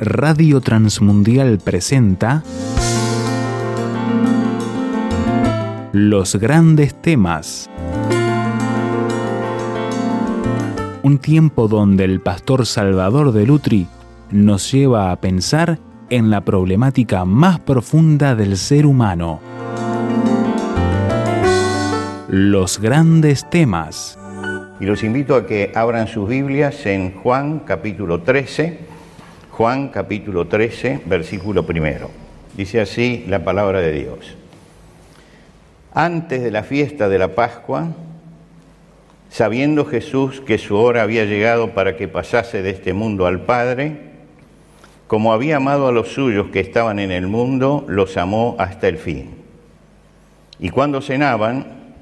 Radio Transmundial presenta Los grandes temas. Un tiempo donde el pastor Salvador de Lutri nos lleva a pensar en la problemática más profunda del ser humano. Los grandes temas. Y los invito a que abran sus Biblias en Juan capítulo 13, Juan capítulo 13, versículo primero. Dice así la palabra de Dios. Antes de la fiesta de la Pascua, sabiendo Jesús que su hora había llegado para que pasase de este mundo al Padre, como había amado a los suyos que estaban en el mundo, los amó hasta el fin. Y cuando cenaban,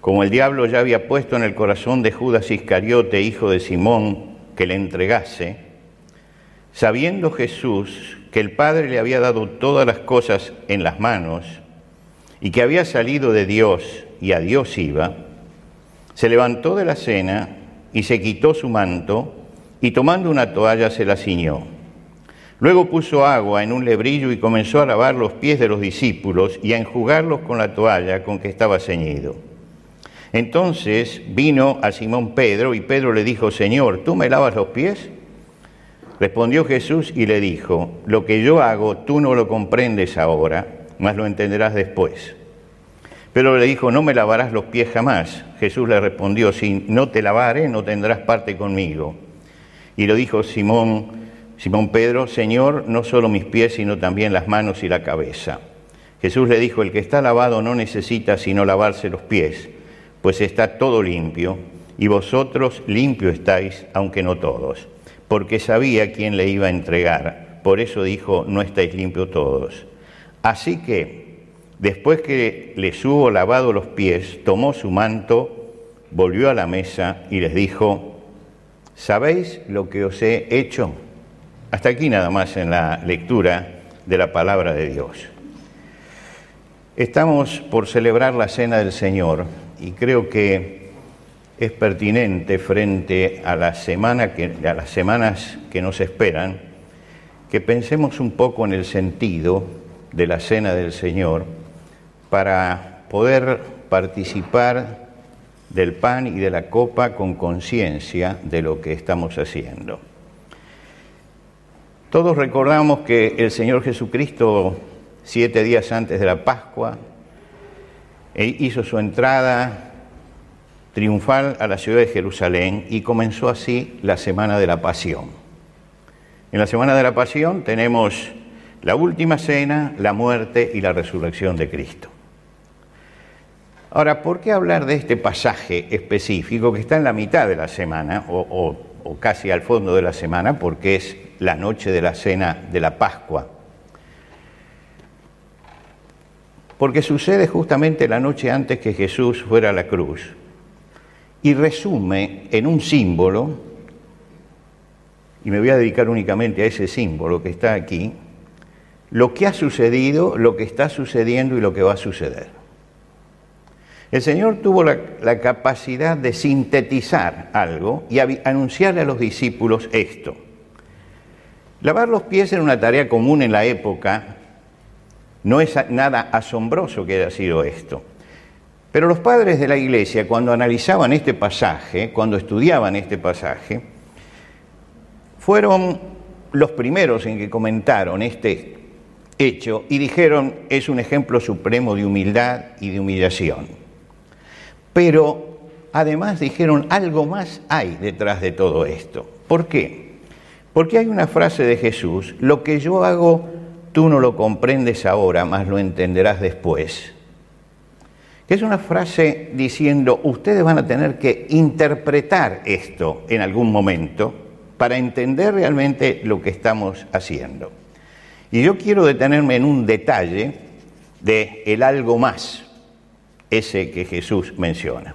como el diablo ya había puesto en el corazón de Judas Iscariote, hijo de Simón, que le entregase, Sabiendo Jesús que el Padre le había dado todas las cosas en las manos y que había salido de Dios y a Dios iba, se levantó de la cena y se quitó su manto y tomando una toalla se la ciñó. Luego puso agua en un lebrillo y comenzó a lavar los pies de los discípulos y a enjugarlos con la toalla con que estaba ceñido. Entonces vino a Simón Pedro y Pedro le dijo, Señor, ¿tú me lavas los pies? Respondió Jesús y le dijo, lo que yo hago tú no lo comprendes ahora, mas lo entenderás después. Pero le dijo, no me lavarás los pies jamás. Jesús le respondió, si no te lavare, no tendrás parte conmigo. Y lo dijo Simón, Simón Pedro, Señor, no solo mis pies, sino también las manos y la cabeza. Jesús le dijo, el que está lavado no necesita sino lavarse los pies, pues está todo limpio, y vosotros limpio estáis, aunque no todos porque sabía quién le iba a entregar. Por eso dijo, no estáis limpios todos. Así que, después que les hubo lavado los pies, tomó su manto, volvió a la mesa y les dijo, ¿sabéis lo que os he hecho? Hasta aquí nada más en la lectura de la palabra de Dios. Estamos por celebrar la Cena del Señor y creo que es pertinente frente a, las semanas que nos esperan, que pensemos un poco en el sentido de la cena del Señor para poder participar del pan y de la copa con conciencia de lo que estamos haciendo. Todos recordamos que el Señor Jesucristo, siete días antes de la Pascua, e hizo su entrada triunfal a la ciudad de Jerusalén y comenzó así la Semana de la Pasión. En la Semana de la Pasión tenemos la última cena, la muerte y la resurrección de Cristo. Ahora, ¿por qué hablar de este pasaje específico que está en la mitad de la semana o, casi al fondo de la semana porque es la noche de la cena de la Pascua? Porque sucede justamente la noche antes que Jesús fuera a la cruz y resume en un símbolo, y me voy a dedicar únicamente a ese símbolo que está aquí, lo que ha sucedido, lo que está sucediendo y lo que va a suceder. El Señor tuvo la, capacidad de sintetizar algo y anunciarle a los discípulos esto. Lavar los pies era una tarea común en la época, no es nada asombroso que haya sido esto. Pero los padres de la iglesia, cuando analizaban este pasaje, cuando estudiaban este pasaje, fueron los primeros en que comentaron este hecho y dijeron es un ejemplo supremo de humildad y de humillación. Pero además dijeron algo más hay detrás de todo esto. ¿Por qué? Porque hay una frase de Jesús, lo que yo hago tú no lo comprendes ahora, mas lo entenderás después es una frase diciendo, ustedes van a tener que interpretar esto en algún momento para entender realmente lo que estamos haciendo. Y yo quiero detenerme en un detalle de el algo más, ese que Jesús menciona.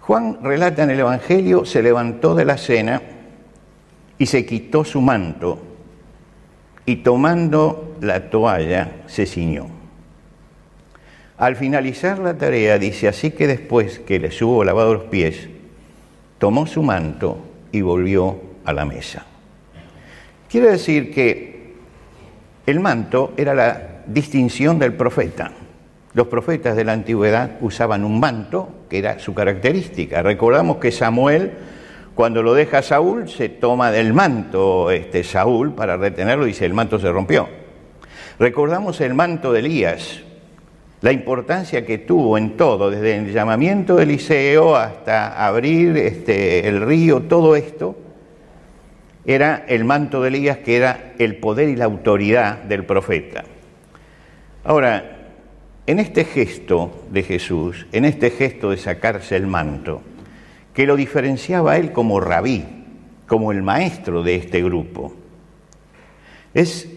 Juan relata en el Evangelio, se levantó de la cena y se quitó su manto y tomando la toalla se ciñó. Al finalizar la tarea, dice, así que después que les hubo lavado los pies, tomó su manto y volvió a la mesa. Quiere decir que el manto era la distinción del profeta. Los profetas de la antigüedad usaban un manto, que era su característica. Recordamos que Samuel, cuando lo deja Saúl, se toma del manto este, Saúl para retenerlo y dice, el manto se rompió. Recordamos el manto de Elías, la importancia que tuvo en todo, desde el llamamiento de Eliseo hasta abrir este, el río, todo esto, era el manto de Elías que era el poder y la autoridad del profeta. Ahora, en este gesto de Jesús, en este gesto de sacarse el manto, que lo diferenciaba él como rabí, como el maestro de este grupo, es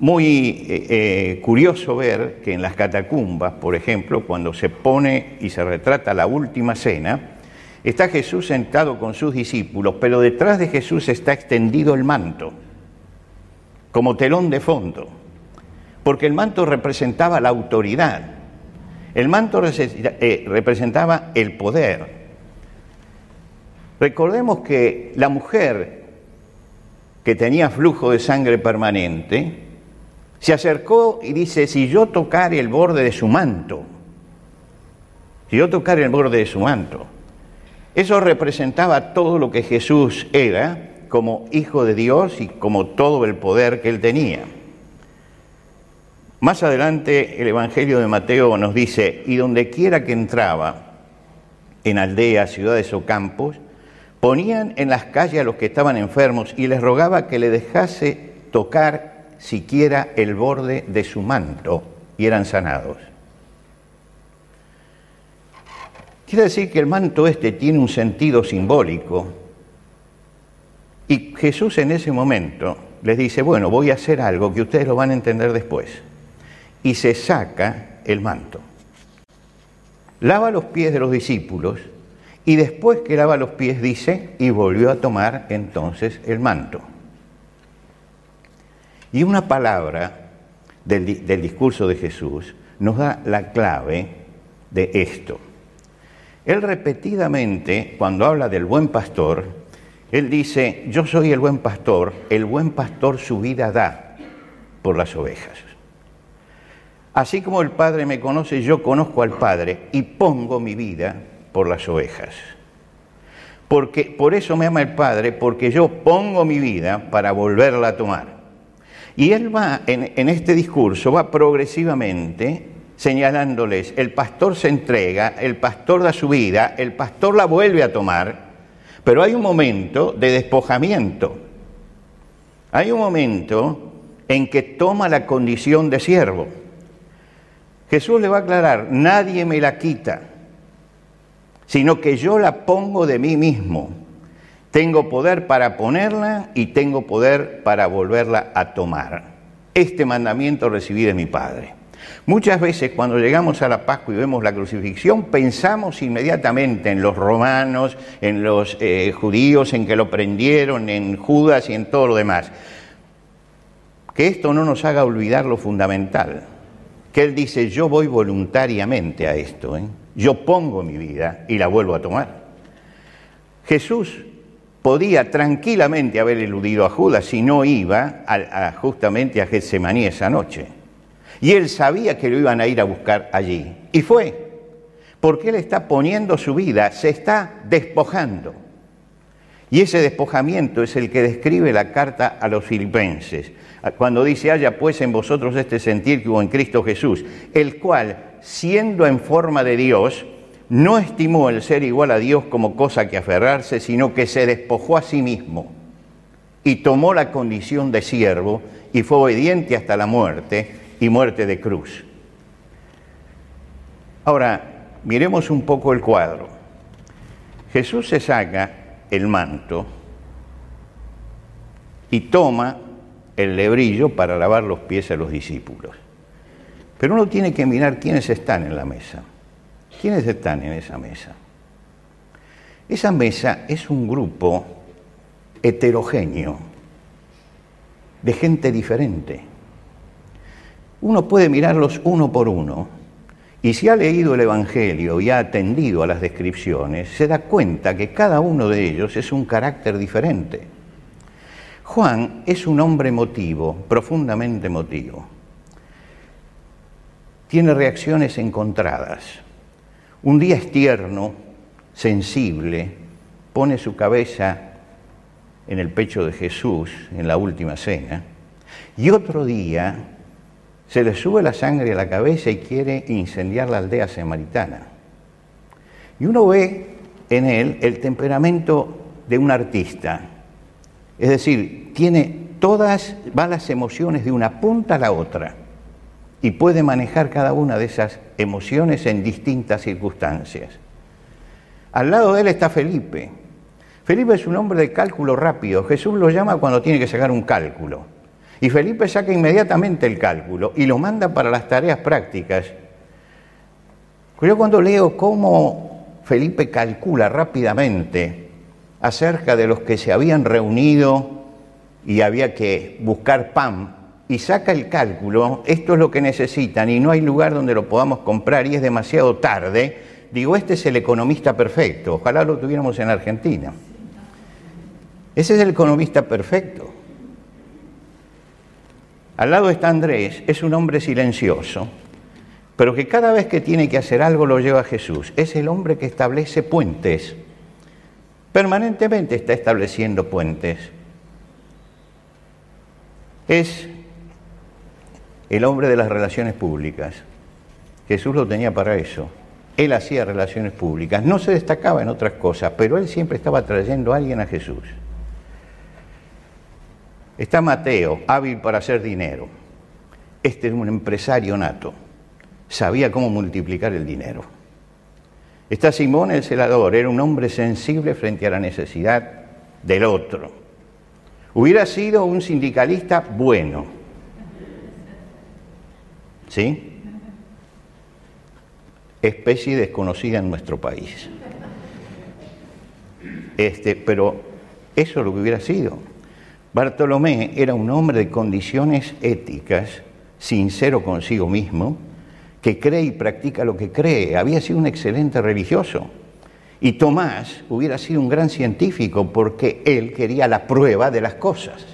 muy eh, eh, curioso ver que en las catacumbas, por ejemplo, cuando se pone y se retrata la última cena, está Jesús sentado con sus discípulos, pero detrás de Jesús está extendido el manto, como telón de fondo porque el manto representaba la autoridad, el manto eh, representaba el poder. Recordemos que la mujer que tenía flujo de sangre permanente se acercó y dice, si yo tocare el borde de su manto, si yo tocare el borde de su manto, eso representaba todo lo que Jesús era como hijo de Dios y como todo el poder que él tenía. Más adelante el Evangelio de Mateo nos dice, y donde quiera que entraba, en aldeas, ciudades o campos, ponían en las calles a los que estaban enfermos y les rogaba que le dejase tocar siquiera el borde de su manto y eran sanados. Quiere decir que el manto este tiene un sentido simbólico y Jesús en ese momento les dice, bueno, voy a hacer algo que ustedes lo van a entender después y se saca el manto. Lava los pies de los discípulos y después que lava los pies dice, y volvió a tomar entonces el manto. Y una palabra del, discurso de Jesús nos da la clave de esto. Él repetidamente, cuando habla del buen pastor, él dice, yo soy el buen pastor, el buen pastor su vida da por las ovejas. Así como el Padre me conoce, yo conozco al Padre y pongo mi vida por las ovejas. Porque por eso me ama el Padre, porque yo pongo mi vida para volverla a tomar. Y él va en, en este discurso, va progresivamente señalándoles, el pastor se entrega, el pastor da su vida, el pastor la vuelve a tomar, pero hay un momento de despojamiento. Hay un momento en que toma la condición de siervo. Jesús le va a aclarar, nadie me la quita, sino que yo la pongo de mí mismo. Tengo poder para ponerla y tengo poder para volverla a tomar. Este mandamiento recibí de mi Padre. Muchas veces cuando llegamos a la Pascua y vemos la crucifixión, pensamos inmediatamente en los romanos, en los eh, judíos, en que lo prendieron, en Judas y en todo lo demás. Que esto no nos haga olvidar lo fundamental que él dice, yo voy voluntariamente a esto, ¿eh? yo pongo mi vida y la vuelvo a tomar. Jesús podía tranquilamente haber eludido a Judas si no iba justamente a Getsemaní esa noche. Y él sabía que lo iban a ir a buscar allí. Y fue, porque él está poniendo su vida, se está despojando. Y ese despojamiento es el que describe la carta a los filipenses cuando dice, haya pues en vosotros este sentir que hubo en Cristo Jesús, el cual, siendo en forma de Dios, no estimó el ser igual a Dios como cosa que aferrarse, sino que se despojó a sí mismo y tomó la condición de siervo y fue obediente hasta la muerte y muerte de cruz. Ahora, miremos un poco el cuadro. Jesús se saca el manto y toma el lebrillo para lavar los pies a los discípulos. Pero uno tiene que mirar quiénes están en la mesa. ¿Quiénes están en esa mesa? Esa mesa es un grupo heterogéneo, de gente diferente. Uno puede mirarlos uno por uno y si ha leído el Evangelio y ha atendido a las descripciones, se da cuenta que cada uno de ellos es un carácter diferente. Juan es un hombre emotivo, profundamente emotivo. Tiene reacciones encontradas. Un día es tierno, sensible, pone su cabeza en el pecho de Jesús en la última cena, y otro día se le sube la sangre a la cabeza y quiere incendiar la aldea samaritana. Y uno ve en él el temperamento de un artista, es decir, tiene todas, va las emociones de una punta a la otra y puede manejar cada una de esas emociones en distintas circunstancias. Al lado de él está Felipe. Felipe es un hombre de cálculo rápido. Jesús lo llama cuando tiene que sacar un cálculo. Y Felipe saca inmediatamente el cálculo y lo manda para las tareas prácticas. Yo cuando leo cómo Felipe calcula rápidamente acerca de los que se habían reunido y había que buscar pan y saca el cálculo, esto es lo que necesitan y no hay lugar donde lo podamos comprar y es demasiado tarde, digo, este es el economista perfecto, ojalá lo tuviéramos en Argentina. Ese es el economista perfecto. Al lado está Andrés, es un hombre silencioso, pero que cada vez que tiene que hacer algo lo lleva a Jesús. Es el hombre que establece puentes. Permanentemente está estableciendo puentes. Es el hombre de las relaciones públicas. Jesús lo tenía para eso. Él hacía relaciones públicas. No se destacaba en otras cosas, pero él siempre estaba trayendo a alguien a Jesús. Está Mateo, hábil para hacer dinero. Este es un empresario nato. Sabía cómo multiplicar el dinero. Está Simón el celador, era un hombre sensible frente a la necesidad del otro. Hubiera sido un sindicalista bueno. ¿Sí? Especie desconocida en nuestro país. Este, pero eso es lo que hubiera sido. Bartolomé era un hombre de condiciones éticas, sincero consigo mismo, que cree y practica lo que cree. Había sido un excelente religioso. Y Tomás hubiera sido un gran científico porque él quería la prueba de las cosas.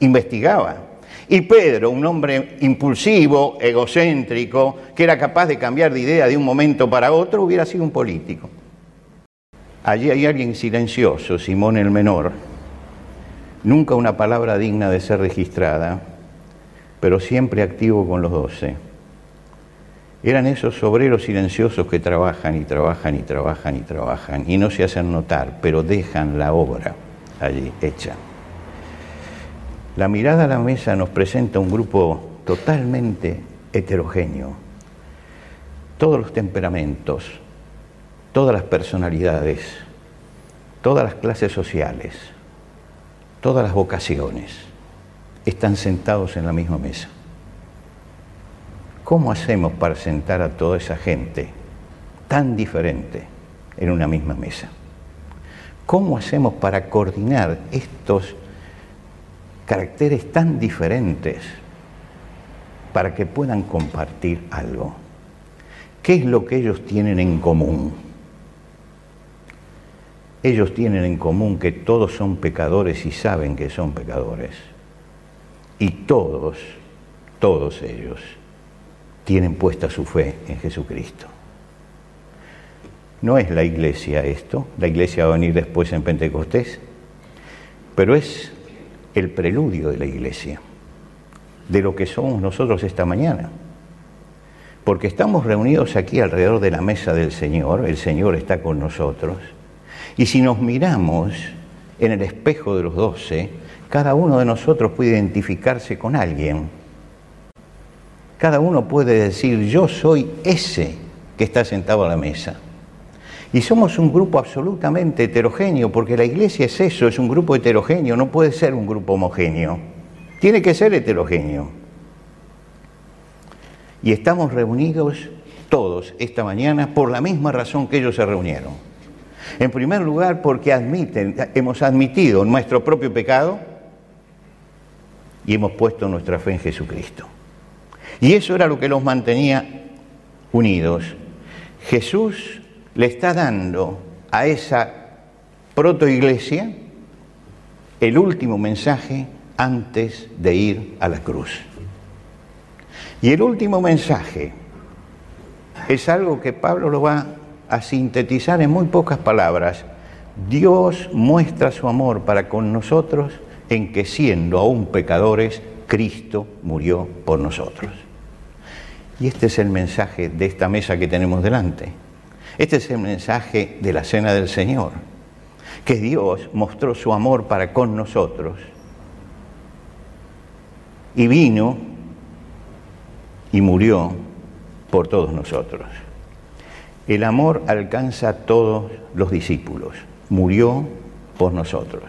Investigaba. Y Pedro, un hombre impulsivo, egocéntrico, que era capaz de cambiar de idea de un momento para otro, hubiera sido un político. Allí hay alguien silencioso, Simón el Menor, nunca una palabra digna de ser registrada, pero siempre activo con los doce. Eran esos obreros silenciosos que trabajan y trabajan y trabajan y trabajan y no se hacen notar, pero dejan la obra allí hecha. La mirada a la mesa nos presenta un grupo totalmente heterogéneo. Todos los temperamentos, todas las personalidades, todas las clases sociales todas las vocaciones están sentados en la misma mesa. ¿Cómo hacemos para sentar a toda esa gente tan diferente en una misma mesa? ¿Cómo hacemos para coordinar estos caracteres tan diferentes para que puedan compartir algo? ¿Qué es lo que ellos tienen en común? Ellos tienen en común que todos son pecadores y saben que son pecadores. Y todos, todos ellos, tienen puesta su fe en Jesucristo. No es la iglesia esto, la iglesia va a venir después en Pentecostés, pero es el preludio de la iglesia, de lo que somos nosotros esta mañana. Porque estamos reunidos aquí alrededor de la mesa del Señor, el Señor está con nosotros, y si nos miramos en el espejo de los doce, cada uno de nosotros puede identificarse con alguien. Cada uno puede decir, yo soy ese que está sentado a la mesa. Y somos un grupo absolutamente heterogéneo, porque la iglesia es eso, es un grupo heterogéneo, no puede ser un grupo homogéneo. Tiene que ser heterogéneo. Y estamos reunidos todos esta mañana por la misma razón que ellos se reunieron en primer lugar, porque admiten, hemos admitido nuestro propio pecado y hemos puesto nuestra fe en Jesucristo. Y eso era lo que los mantenía unidos. Jesús le está dando a esa protoiglesia el último mensaje antes de ir a la cruz. Y el último mensaje es algo que Pablo lo va a sintetizar en muy pocas palabras. Dios muestra su amor para con nosotros en que siendo aún pecadores, Cristo murió por nosotros. Y este es el mensaje de esta mesa que tenemos delante. Este es el mensaje de la cena del Señor, que Dios mostró su amor para con nosotros y vino y murió por todos nosotros. El amor alcanza a todos los discípulos, murió por nosotros.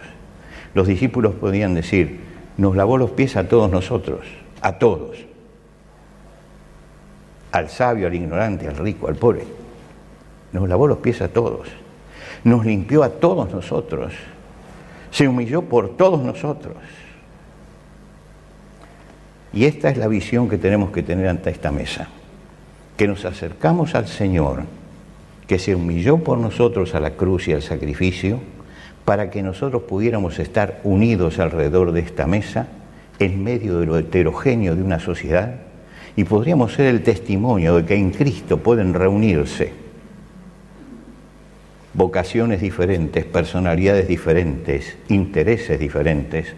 Los discípulos podían decir, nos lavó los pies a todos nosotros, a todos, al sabio, al ignorante, al rico, al pobre. Nos lavó los pies a todos, nos limpió a todos nosotros, se humilló por todos nosotros. Y esta es la visión que tenemos que tener ante esta mesa, que nos acercamos al Señor, que se humilló por nosotros a la cruz y al sacrificio, para que nosotros pudiéramos estar unidos alrededor de esta mesa, en medio de lo heterogéneo de una sociedad, y podríamos ser el testimonio de que en Cristo pueden reunirse vocaciones diferentes, personalidades diferentes, intereses diferentes,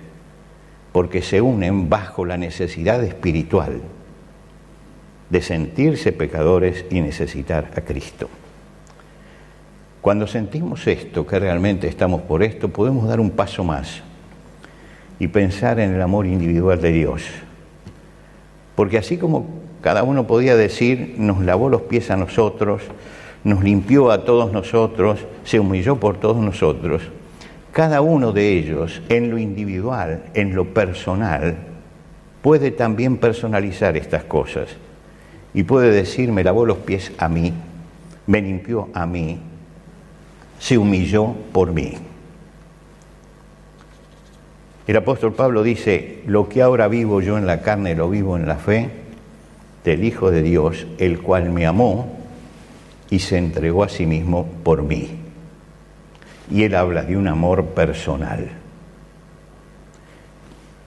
porque se unen bajo la necesidad espiritual de sentirse pecadores y necesitar a Cristo. Cuando sentimos esto, que realmente estamos por esto, podemos dar un paso más y pensar en el amor individual de Dios. Porque así como cada uno podía decir, nos lavó los pies a nosotros, nos limpió a todos nosotros, se humilló por todos nosotros, cada uno de ellos, en lo individual, en lo personal, puede también personalizar estas cosas y puede decir, me lavó los pies a mí, me limpió a mí, se humilló por mí. El apóstol Pablo dice, lo que ahora vivo yo en la carne lo vivo en la fe del Hijo de Dios, el cual me amó y se entregó a sí mismo por mí y él habla de un amor personal.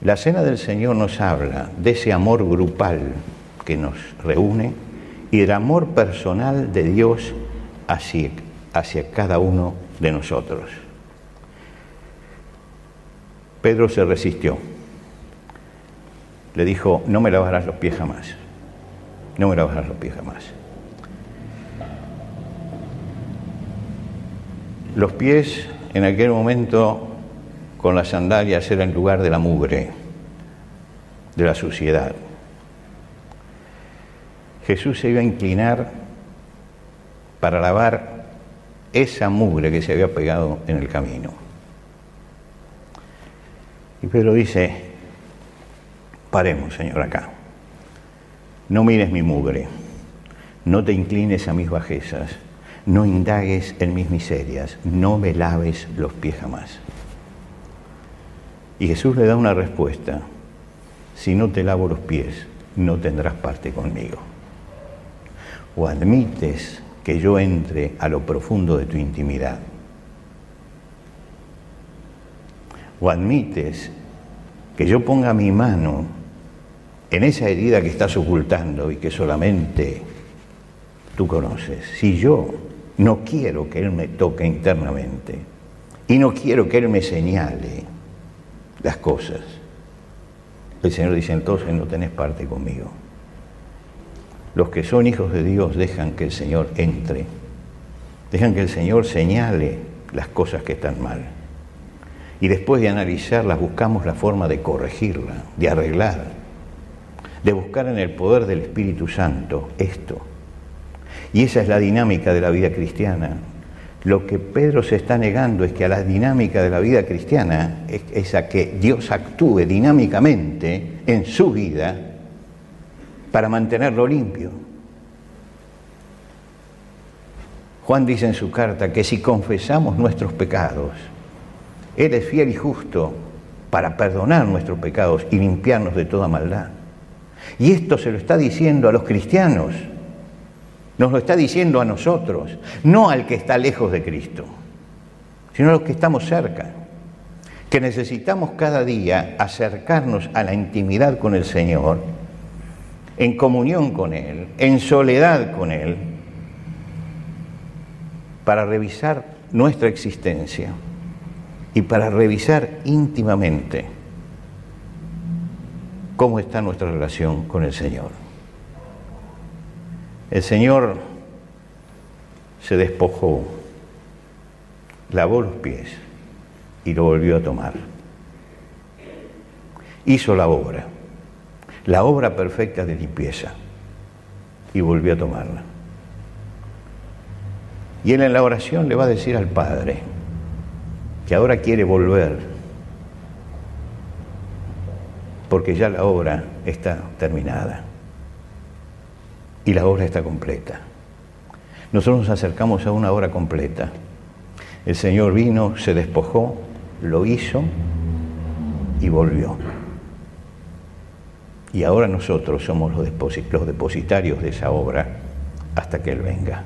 La cena del Señor nos habla de ese amor grupal que nos reúne y del amor personal de Dios hacia, hacia cada uno de nosotros. Pedro se resistió. Le dijo, no me lavarás los pies jamás. No me lavarás los pies jamás. Los pies en aquel momento con las sandalias eran el lugar de la mugre, de la suciedad. Jesús se iba a inclinar para lavar esa mugre que se había pegado en el camino. Y Pedro dice, paremos, Señor, acá. No mires mi mugre, no te inclines a mis bajezas, no indagues en mis miserias, no me laves los pies jamás. Y Jesús le da una respuesta, si no te lavo los pies, no tendrás parte conmigo. O admites que yo entre a lo profundo de tu intimidad. O admites que yo ponga mi mano en esa herida que estás ocultando y que solamente tú conoces. Si yo no quiero que Él me toque internamente y no quiero que Él me señale las cosas. El Señor dice entonces no tenés parte conmigo. Los que son hijos de Dios dejan que el Señor entre, dejan que el Señor señale las cosas que están mal. Y después de analizarlas buscamos la forma de corregirla, de arreglar, de buscar en el poder del Espíritu Santo esto y esa es la dinámica de la vida cristiana. Lo que Pedro se está negando es que a la dinámica de la vida cristiana es, a que Dios actúe dinámicamente en su vida para mantenerlo limpio. Juan dice en su carta que si confesamos nuestros pecados, Él es fiel y justo para perdonar nuestros pecados y limpiarnos de toda maldad. Y esto se lo está diciendo a los cristianos nos lo está diciendo a nosotros, no al que está lejos de Cristo, sino a los que estamos cerca. que necesitamos cada día acercarnos a la intimidad con el Señor, en comunión con Él, en soledad con Él, para revisar nuestra existencia y para revisar íntimamente cómo está nuestra relación con el Señor. El Señor se despojó, lavó los pies y lo volvió a tomar. Hizo la obra, la obra perfecta de limpieza y volvió a tomarla. Y él en la oración le va a decir al Padre que ahora quiere volver porque ya la obra está terminada y la obra está completa. Nosotros nos acercamos a una obra completa. El Señor vino, se despojó, lo hizo y volvió. Y ahora nosotros somos los depositarios de esa obra hasta que Él venga.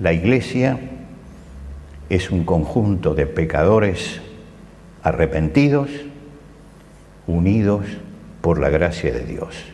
La iglesia es un conjunto de pecadores arrepentidos, unidos por la gracia de Dios.